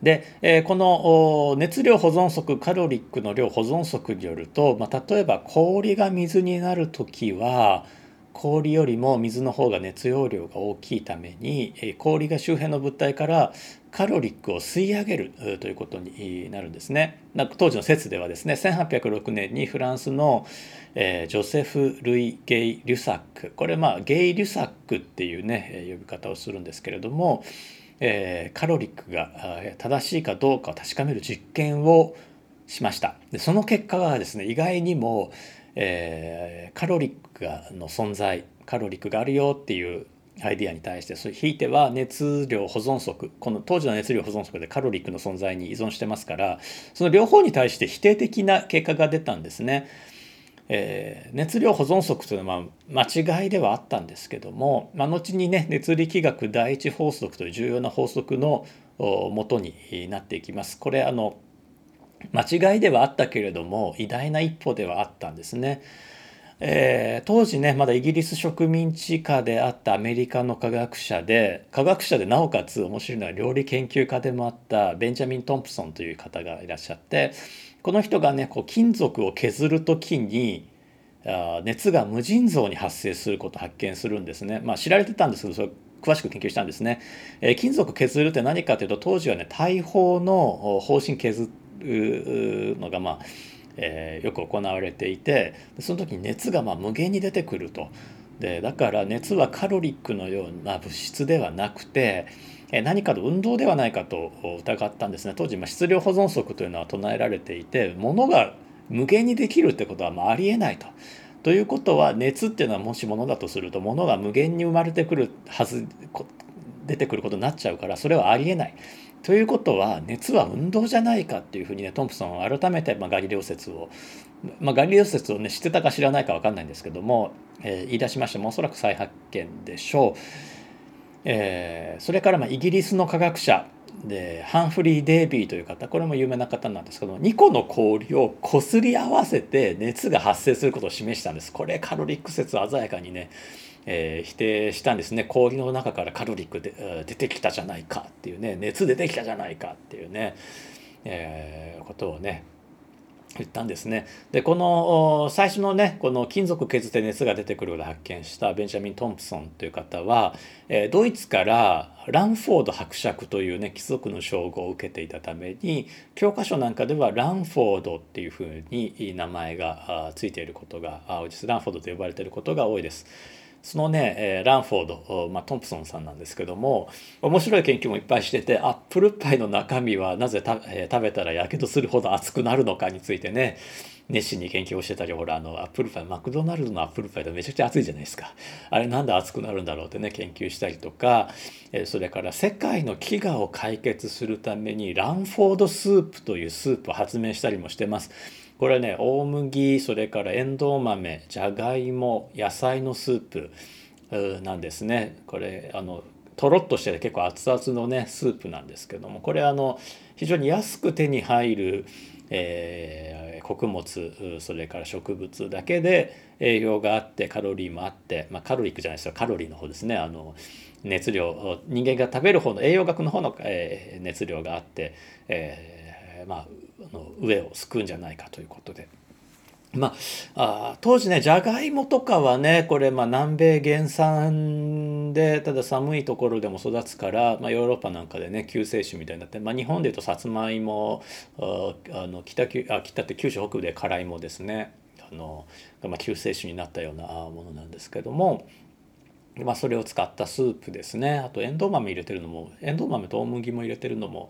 で、えー、この熱量保存則カロリックの量保存則によると、まあ、例えば氷が水になる時は氷よりも水の方が熱容量が大きいために、氷が周辺の物体からカロリックを吸い上げるということになるんですね。当時の説ではですね1806年にフランスの、えー、ジョセフ・ルイ・ゲイ・リュサックこれまあゲイ・リュサックっていうね呼び方をするんですけれどもえー、カロリックが正しいかどうかを確かめる実験をしましたでその結果はですね意外にも、えー、カロリックがの存在カロリックがあるよっていうアイディアに対してそれひいては熱量保存則この当時の熱量保存則でカロリックの存在に依存してますからその両方に対して否定的な結果が出たんですね。えー、熱量保存則というのは間違いではあったんですけども、まあ、後にね熱力学第一法則という重要な法則のもとになっていきます。これあの間違いではあったけれども偉大な一歩ではあったんですね。えー、当時ねまだイギリス植民地下であったアメリカの科学者で科学者でなおかつ面白いのは料理研究家でもあったベンジャミン・トンプソンという方がいらっしゃってこの人がねこう金属を削る時にあ熱が無尽蔵に発生することを発見するんですね。まあ、知られてたんですけどそれ詳しく研究したんですね。えー、金属削るって何かというと当時はね大砲の砲身削るのがまあ、えー、よく行われていてその時に熱がま無限に出てくると。でだから熱はカロリックのような物質ではなくて何かの運動ではないかと疑ったんですね当時ま質量保存則というのは唱えられていて物が無限にできるってことはまあありえないと。ということは熱っていうのはもし物だとすると物が無限に生まれてくるはず出てくることになっちゃうからそれはありえない。ということは熱は運動じゃないかっていうふうにねトンプソンは改めて、まあ、ガリレオ説を、まあ、ガリレオ説をね知ってたか知らないか分かんないんですけども、えー、言い出しましてもおそらく再発見でしょう。えー、それからまあイギリスの科学者でハンフリー・デイビーという方これも有名な方なんですけど2個の氷をこすり合わせて熱が発生することを示したんですこれカロリック説鮮やかにね、えー、否定したんですね氷の中からカロリックで出てきたじゃないかっていうね熱出てきたじゃないかっていうね、えー、ことをね言ったんですね。でこの最初のねこの金属削って熱が出てくることを発見したベンジャミン・トンプソンという方は、え、ドイツからランフォード伯爵というね貴族の称号を受けていたために教科書なんかではランフォードっていうふうに名前がついていることがランフォードと呼ばれていることが多いです。そのね、えランフォード、まあ、トンプソンさんなんですけども面白い研究もいっぱいしててアップルパイの中身はなぜた、えー、食べたらやけどするほど熱くなるのかについてね熱心に研究をしてたりほらあのアップルパイマクドナルドのアップルパイってめちゃくちゃ熱いじゃないですかあれなんで熱くなるんだろうってね研究したりとか、えー、それから世界の飢餓を解決するためにランフォードスープというスープを発明したりもしてます。これね大麦それからエンドウ豆じゃがいも野菜のスープなんですね。これあのとろっとして結構熱々のねスープなんですけどもこれあの非常に安く手に入る、えー、穀物それから植物だけで栄養があってカロリーもあって、まあ、カロリックじゃないですよ。カロリーの方ですね。あの熱量人間が食べる方の栄養学の方の、えー、熱量があって、えー、まあの上を救うんじゃないかということで。まあ、あ当時ねじゃがいもとかはねこれまあ南米原産でただ寒いところでも育つから、まあ、ヨーロッパなんかでね救世主みたいになって、まあ、日本でいうとさつまいもあの北あ北って九州北部で辛いもですねあの、まあ、救世主になったようなものなんですけどもまあ、それを使ったスープですね。あとエンドウ豆入れてるのもエンドウ豆と大麦も入れてるのも、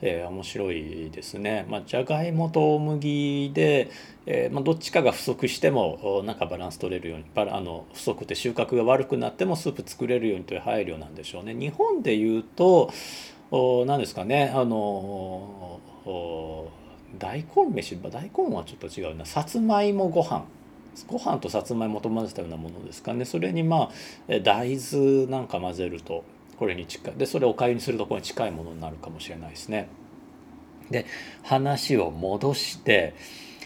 えー、面白いですね。まあ、じゃがいもと大麦で、えーまあ、どっちかが不足してもなんかバランス取れるようにバラあの不足って収穫が悪くなってもスープ作れるようにという配慮なんでしょうね。日本でいうと何ですかね。あの大根飯。大根はちょっと違うな。さつまいもご飯。ご飯とさつまいもと混ぜたようなものですかねそれにまあ大豆なんか混ぜるとこれに近いでそれをおかゆにするとこれに近いものになるかもしれないですね。で話を戻して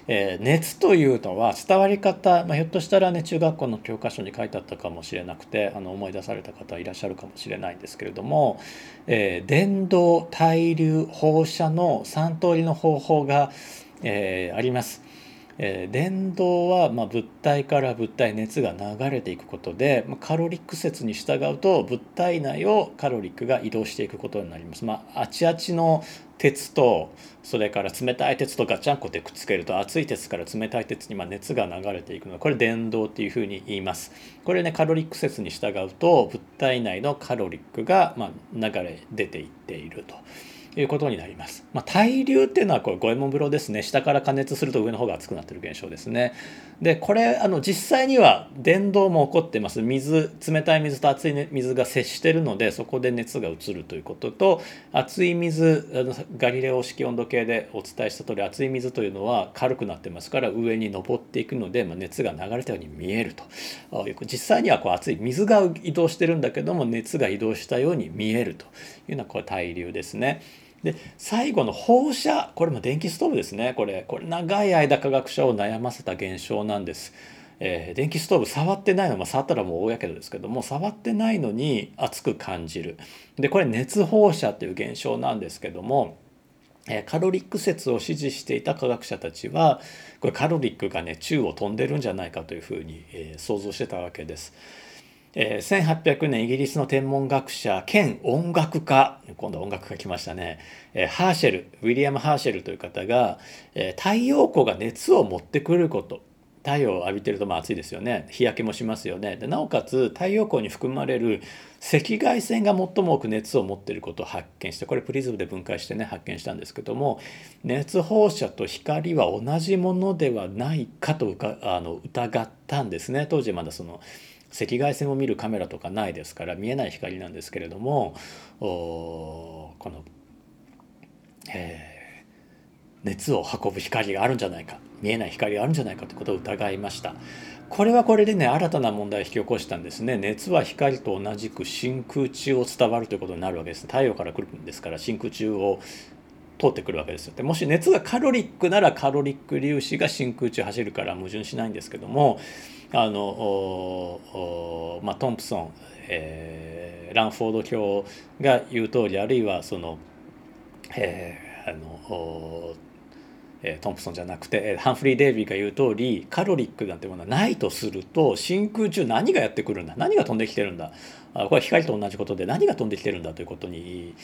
えー、熱というのは伝わり方、まあ、ひょっとしたらね中学校の教科書に書いてあったかもしれなくてあの思い出された方いらっしゃるかもしれないんですけれども、えー、電動対流放射の3通りの方法が、えー、あります。えー、電動はま物体から物体熱が流れていくことで、まカロリック説に従うと物体内をカロリックが移動していくことになります。まあ、あちあちの鉄とそれから冷たい鉄とガチャンコでくっつけると熱い鉄から冷たい鉄にま熱が流れていくのでこれ電動っていうふうに言います。これねカロリック説に従うと物体内のカロリックがま流れ出ていっていると。いうことになります。まあ、対流っていうのはこれ五右衛門風呂ですね下から加熱すると上の方が熱くなってる現象ですね。でこれあの実際には電動も起こってます水冷たい水と熱い水が接してるのでそこで熱が移るということと熱い水あのガリレオ式温度計でお伝えした通り熱い水というのは軽くなってますから上に上っていくので、まあ、熱が流れたように見えると実際にはこう熱い水が移動してるんだけども熱が移動したように見えるというのはこれ対流ですね。で最後の放射これも電気ストーブですねこれこれ長い間科学者を悩ませた現象なんです。えー、電気ストーブ触ってないの、まあ、触ったらもう大やけどですけども触ってないのに熱く感じるでこれ熱放射っていう現象なんですけども、カロリック説を支持していた科学者たちはこれカロリックがね宙を飛んでるんじゃないかというふうに、え、想像してたわけです。1800年イギリスの天文学者兼音楽家。今度音楽家来ましたね、ハーシェルウィリアム・ハーシェルという方が、太陽光が熱を持ってくること。太陽を浴びてるとまあ暑いですよね。日焼けもしますよね。でなおかつ太陽光に含まれる赤外線が最も多く熱を持っていることを発見してこれプリズムで分解してね発見したんですけども熱放射と光は同じものではないかとあの疑ったんですね。当時まだその赤外線を見るカメラとかないですから見えない光なんですけれどもこの、えー、熱を運ぶ光があるんじゃないか見えない光があるんじゃないかということを疑いました。これはこれでね新たな問題を引き起こしたんですね熱は光と同じく真空中を伝わるということになるわけです太陽から来るんですから真空中を通ってくるわけですよ。でもし熱がカロリックならカロリック粒子が真空中走るから矛盾しないんですけどもあのまあ、トンプソン、えー、ランフォード教が言う通りあるいはその、えー、あのえトンプソンじゃなくてハンフリー・デイビーが言う通りカロリックなんてものはないとすると真空中何がやってくるんだ何が飛んできてるんだこれは光と同じことで何が飛んできてるんだということに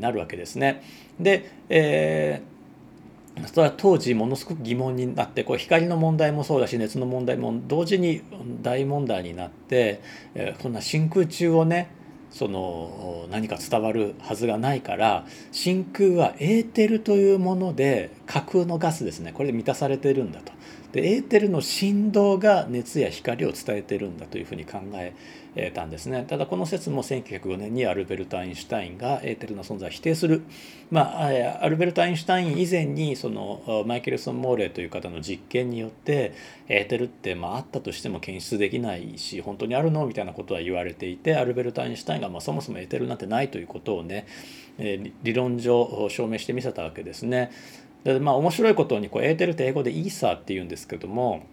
なるわけですね。で、えーそれは当時ものすごく疑問になってこう光の問題もそうだし熱の問題も同時に大問題になって、え、こんな真空中をねその何か伝わるはずがないから真空はエーテルというもので架空のガスですねこれで満たされてるんだと。でエーテルの振動が熱や光を伝えてるんだというふうに考えたんですねただこの説も1905年にアルベルト・アインシュタインがエーテルの存在を否定する、まあ、アルベルト・アインシュタイン以前にそのマイケルソン・モーレーという方の実験によってエーテルってまああったとしても検出できないし本当にあるのみたいなことは言われていてアルベルト・アインシュタインがまあそもそもエーテルなんてないということをね理論上証明してみせたわけですね。でまあ面白いことにこうエーテルって英語でイーサーって言うんですけども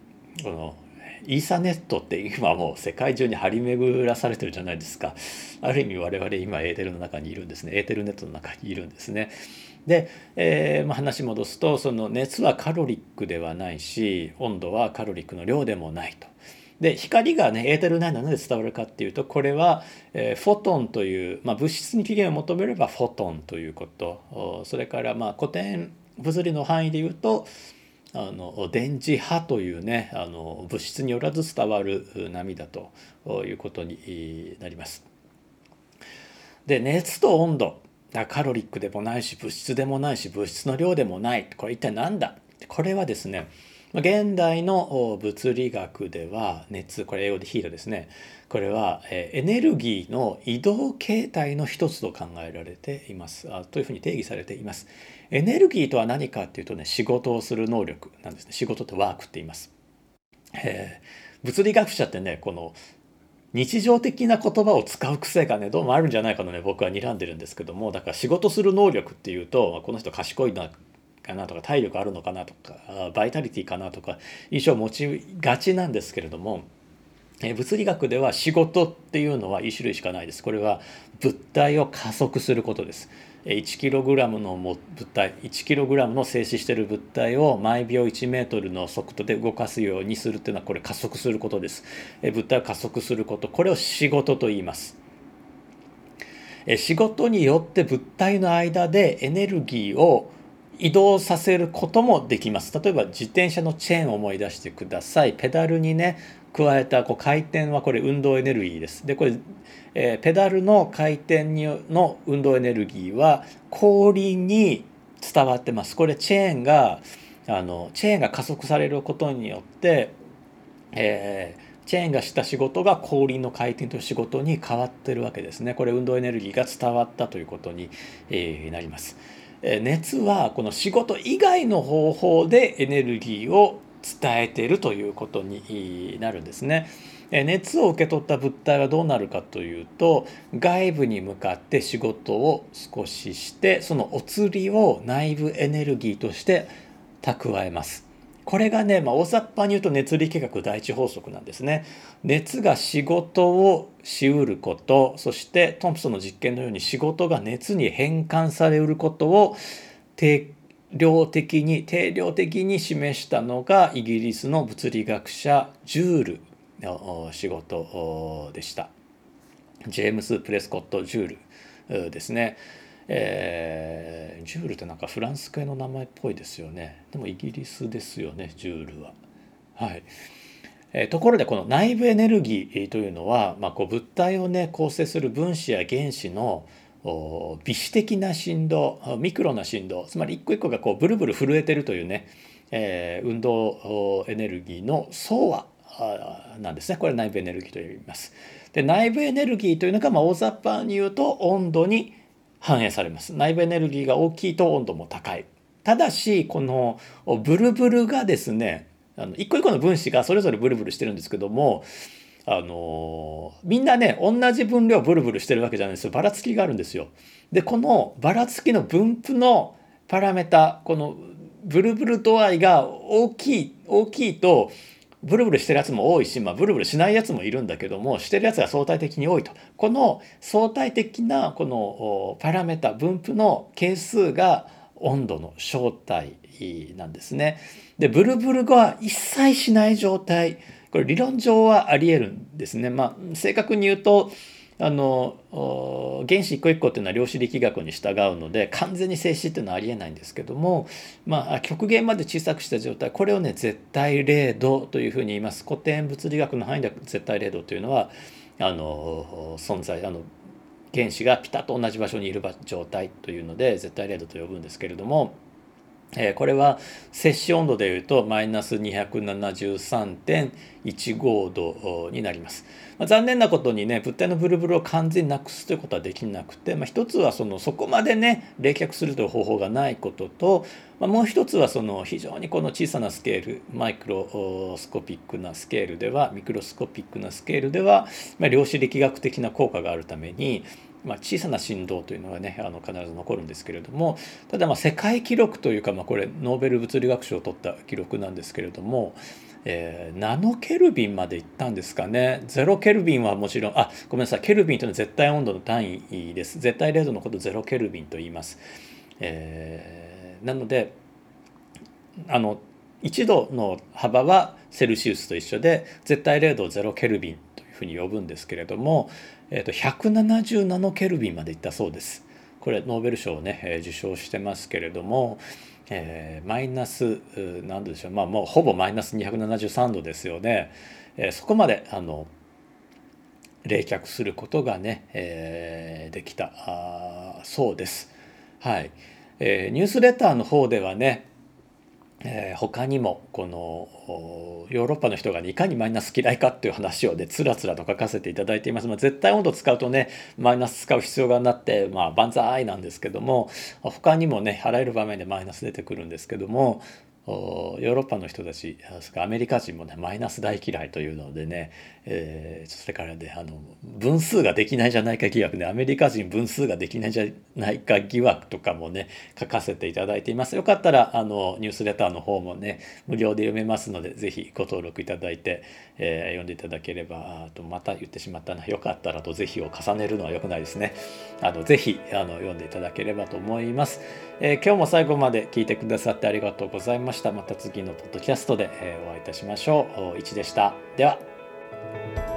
このイーサネットって今もう世界中に張り巡らされてるじゃないですか。ある意味我々今エーテルの中にいるんですね。エーテルネットの中にいるんですね。で、えー、まあ、話戻すとその熱はカロリックではないし温度はカロリックの量でもないと。で光がねエーテル内なので伝わるかっていうとこれは、えー、フォトンという、まあ、物質に起源を求めればフォトンということ。それからまあ古典物理の範囲で言うとあの電磁波というねあの物質によらず伝わる波だということになります。で熱と温度。カロリックでもないし物質でもないし物質の量でもない。これ一体何だ？これはですね現代の物理学では熱これ英語でヒートですね。これはエネルギーの移動形態の一つと考えられています。というふうに定義されています。エネルギーとは何かっていうとね仕事をする能力なんですね仕事ってワークって言います、えー、物理学者ってねこの日常的な言葉を使う癖がねどうもあるんじゃないかとね僕は睨んでるんですけどもだから仕事する能力っていうとこの人賢いなかなとか体力あるのかなとかバイタリティかなとか印象を持ちがちなんですけれども物理学では仕事っていうのは1種類しかないです。これは物体を加速することです。1kg の物体 1kg の静止している物体を毎秒1メートルの速度で動かすようにするっていうのはこれ加速することです。物体を加速することこれを仕事と言います。仕事によって物体の間でエネルギーを移動させることもできます。例えば自転車のチェーンを思い出してください。ペダルにね、加えたこう回転はこれ運動エネルギーです。で、これ、えー、ペダルの回転にの運動エネルギーは後輪に伝わってます。これチェーンが、あの、チェーンが加速されることによって、えー、チェーンがした仕事が後輪の回転という仕事に変わってるわけですね。これ運動エネルギーが伝わったということに、えー、なります。熱はこの仕事以外の方法でエネルギーを伝えているということになるんですね。熱を受け取った物体はどうなるかというと外部に向かって仕事を少ししてそのお釣りを内部エネルギーとして蓄えます。これがね、まあ、大雑把に言うと熱力学第一法則なんですね。熱が仕事をしうることそしてトンプソンの実験のように仕事が熱に変換されうることを定量的に定量的に示したのがイギリスの物理学者ジュールの仕事でした。ジェームス・プレスコット・ジュールですね。えー、ジュールってなんかフランス系の名前っぽいですよねでもイギリスですよねジュールは。はいえー、ところでこの内部エネルギーというのは、まあ、こう物体をね構成する分子や原子の微子的な振動ミクロな振動。つまり一個一個がこうブルブル震えてるというね、えー、運動エネルギーの総和なんですね。これ内部エネルギーと呼びます。で内部エネルギーというのが、まあ、大雑把に言うと温度に反映されます。内部エネルギーが大きいと温度も高い。ただしこのブルブルがですねあの一個一個の分子がそれぞれブルブルしてるんですけどもあのみんなね同じ分量ブルブルしてるわけじゃないですよばらつきがあるんですよ。でこのばらつきの分布のパラメータこのブルブル度合いが大きい大きいとブルブルしてるやつも多いし、まあ、ブルブルしないやつもいるんだけどもしてるやつが相対的に多いとこの相対的なこのパラメータ分布の係数が温度の正体なんですね。でブルブルが一切しない状態これ理論上はありえるんですね。まあ、正確に言うとあの原子一個一個っていうのは量子力学に従うので完全に静止っていうのはありえないんですけども、まあ、極限まで小さくした状態これをね絶対零度というふうに言います古典物理学の範囲で絶対零度というのはあの存在あの原子がピタッと同じ場所にいる状態というので絶対零度と呼ぶんですけれども。えこれは摂氏温度でいうとマイナス273.15度になります。ま、残念なことにね物体のブルブルを完全になくすということはできなくて、まあ、一つはそのそこまでね冷却するという方法がないことと、まあ、もう一つはその非常にこの小さなスケールマイクロスコピックなスケールではミクロスコピックなスケールでは、まあ、量子力学的な効果があるためにまあ、小さな振動というのがねあの必ず残るんですけれどもただまあ世界記録というか、まあ、これノーベル物理学賞を取った記録なんですけれども、えー、ナノケルビンまでいったんですかねゼロケルビンはもちろんあごめんなさいケルビンというのは絶対温度の単位です絶対0度のことをゼロケルビンと言います。えー、なのであの1度の幅はセルシウスと一緒で絶対0度をゼロケルビンというふうに呼ぶんですけれども、えー、と170ナノケルビンまでいったそうです。これノーベル賞をね、え受賞してますけれども、えー、マイナス何度でしょうまあもうほぼマイナス273度ですよね、えー、そこまであの冷却することがね、えー、できたあそうです。はい、えー、ニュースレターの方ではねえー、他にもこのヨーロッパの人が、ね、いかにマイナス嫌いかっていう話をねつらつらと書かせていただいています、まあ、絶対温度使うとねマイナス使う必要がなってまあ万歳なんですけども他にもねあらゆる場面でマイナス出てくるんですけどもヨーロッパの人たちアメリカ人もねマイナス大嫌いというのでね、えー、それからねあの分数ができないじゃないか疑惑ねアメリカ人分数ができないじゃないか疑惑とかもね書かせていただいていますよかったらあのニュースレターの方もね無料で読めますので是非ご登録いただいて、えー、読んでいただければあとまた言ってしまったなよかったらと是非を重ねるのは良くないですねあの是非あの読んでいただければと思います、えー、今日も最後まで聞いてくださってありがとうございましたまた次のポッドキャストでえお会いいたしましょう。1でした。では。Thank you.